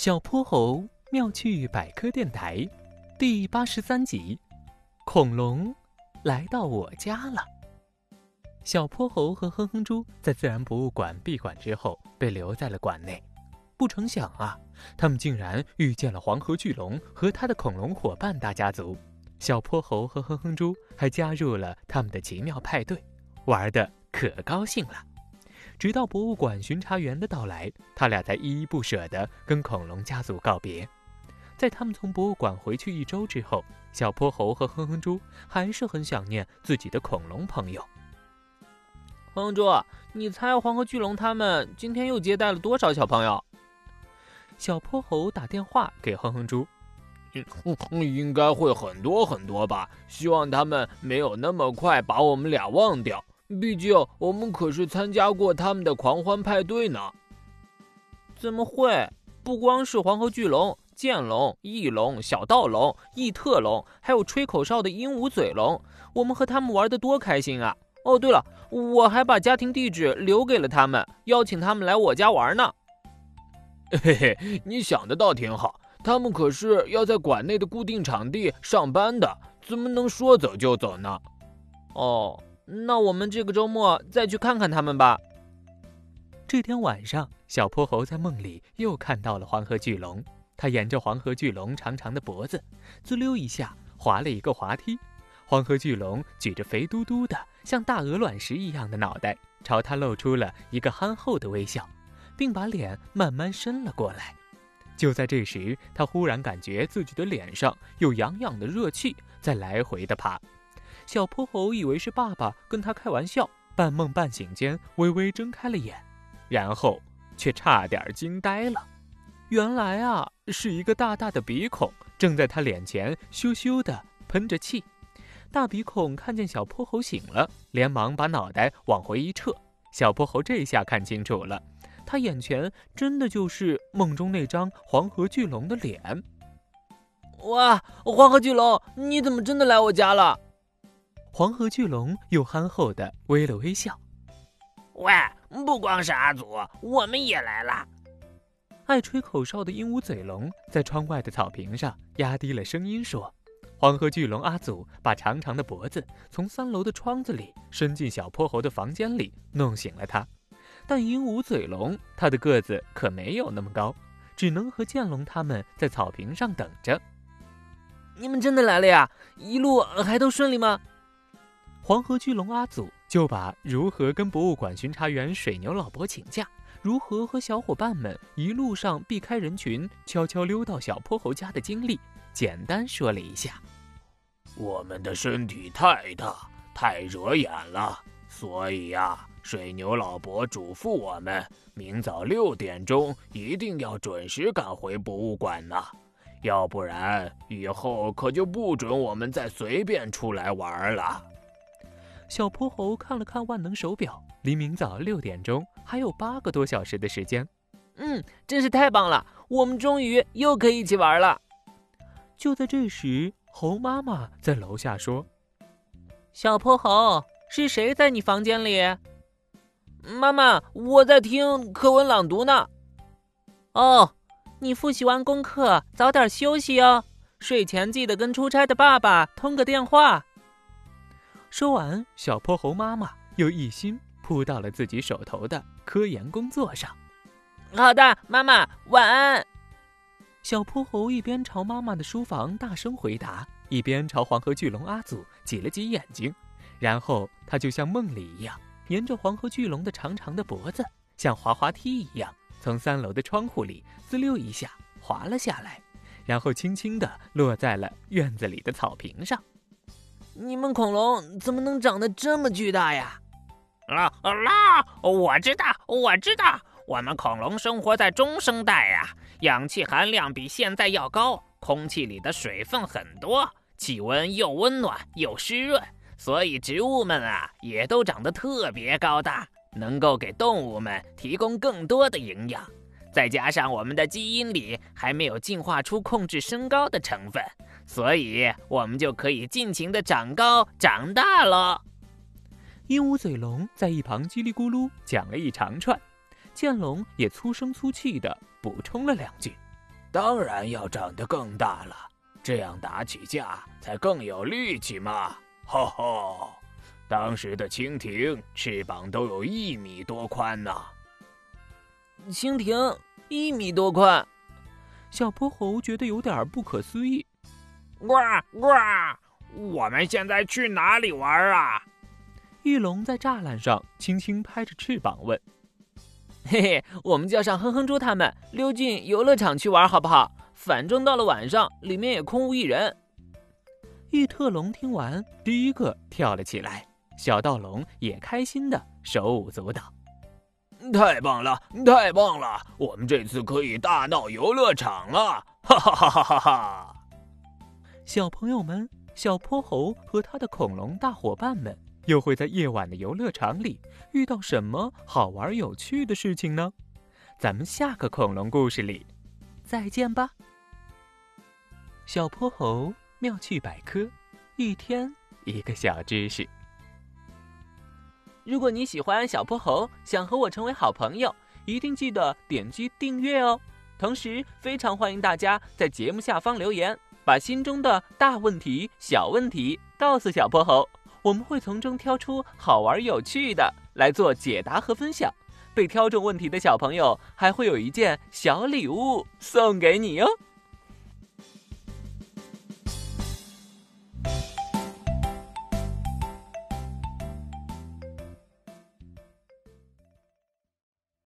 小泼猴妙趣百科电台第八十三集：恐龙来到我家了。小泼猴和哼哼猪在自然博物馆闭馆之后被留在了馆内，不成想啊，他们竟然遇见了黄河巨龙和他的恐龙伙伴大家族。小泼猴和哼哼猪还加入了他们的奇妙派对，玩的可高兴了。直到博物馆巡查员的到来，他俩才依依不舍地跟恐龙家族告别。在他们从博物馆回去一周之后，小泼猴和哼哼猪还是很想念自己的恐龙朋友。哼哼猪，你猜黄河巨龙他们今天又接待了多少小朋友？小泼猴打电话给哼哼猪，应该会很多很多吧。希望他们没有那么快把我们俩忘掉。毕竟我们可是参加过他们的狂欢派对呢。怎么会？不光是黄河巨龙、剑龙、翼龙、小盗龙、异特龙，还有吹口哨的鹦鹉嘴龙，我们和他们玩的多开心啊！哦，对了，我还把家庭地址留给了他们，邀请他们来我家玩呢。嘿嘿，你想的倒挺好。他们可是要在馆内的固定场地上班的，怎么能说走就走呢？哦。那我们这个周末再去看看他们吧。这天晚上，小泼猴在梦里又看到了黄河巨龙。他沿着黄河巨龙长长的脖子，滋溜一下滑了一个滑梯。黄河巨龙举着肥嘟嘟的像大鹅卵石一样的脑袋，朝他露出了一个憨厚的微笑，并把脸慢慢伸了过来。就在这时，他忽然感觉自己的脸上有痒痒的热气在来回的爬。小泼猴以为是爸爸跟他开玩笑，半梦半醒间微微睁开了眼，然后却差点惊呆了。原来啊，是一个大大的鼻孔正在他脸前咻咻的喷着气。大鼻孔看见小泼猴醒了，连忙把脑袋往回一撤。小泼猴这下看清楚了，他眼前真的就是梦中那张黄河巨龙的脸。哇，黄河巨龙，你怎么真的来我家了？黄河巨龙又憨厚的微了微笑。喂，不光是阿祖，我们也来了。爱吹口哨的鹦鹉嘴龙在窗外的草坪上压低了声音说：“黄河巨龙阿祖把长长的脖子从三楼的窗子里伸进小泼猴的房间里，弄醒了他。但鹦鹉嘴龙他的个子可没有那么高，只能和剑龙他们在草坪上等着。你们真的来了呀？一路还都顺利吗？”黄河巨龙阿祖就把如何跟博物馆巡查员水牛老伯请假，如何和小伙伴们一路上避开人群，悄悄溜到小泼猴家的经历，简单说了一下。我们的身体太大，太惹眼了，所以呀，水牛老伯嘱咐我们，明早六点钟一定要准时赶回博物馆呢，要不然以后可就不准我们再随便出来玩了。小泼猴看了看万能手表，离明早六点钟还有八个多小时的时间。嗯，真是太棒了，我们终于又可以一起玩了。就在这时，猴妈妈在楼下说：“小泼猴，是谁在你房间里？”妈妈，我在听课文朗读呢。哦，你复习完功课，早点休息哦。睡前记得跟出差的爸爸通个电话。说完，小泼猴妈妈又一心扑到了自己手头的科研工作上。好的，妈妈晚安。小泼猴一边朝妈妈的书房大声回答，一边朝黄河巨龙阿祖挤了挤眼睛。然后他就像梦里一样，沿着黄河巨龙的长长的脖子，像滑滑梯一样，从三楼的窗户里滋溜一下滑了下来，然后轻轻地落在了院子里的草坪上。你们恐龙怎么能长得这么巨大呀？啦啦！我知道，我知道，我们恐龙生活在中生代呀，氧气含量比现在要高，空气里的水分很多，气温又温暖又湿润，所以植物们啊也都长得特别高大，能够给动物们提供更多的营养。再加上我们的基因里还没有进化出控制身高的成分。所以，我们就可以尽情的长高长大了。鹦鹉嘴龙在一旁叽里咕噜讲了一长串，剑龙也粗声粗气的补充了两句。当然要长得更大了，这样打起架才更有力气嘛！吼吼，当时的蜻蜓翅膀都有一米多宽呢。蜻蜓一米多宽，小泼猴觉得有点不可思议。呱呱，我们现在去哪里玩啊？翼龙在栅栏上轻轻拍着翅膀问：“嘿嘿，我们叫上哼哼猪他们溜进游乐场去玩好不好？反正到了晚上，里面也空无一人。”异特龙听完，第一个跳了起来，小盗龙也开心的手舞足蹈。太棒了，太棒了！我们这次可以大闹游乐场了！哈哈哈哈哈哈！小朋友们，小泼猴和他的恐龙大伙伴们又会在夜晚的游乐场里遇到什么好玩有趣的事情呢？咱们下个恐龙故事里再见吧！小泼猴。妙趣百科，一天一个小知识。如果你喜欢小泼猴，想和我成为好朋友，一定记得点击订阅哦。同时，非常欢迎大家在节目下方留言，把心中的大问题、小问题告诉小泼猴，我们会从中挑出好玩有趣的来做解答和分享。被挑中问题的小朋友还会有一件小礼物送给你哟。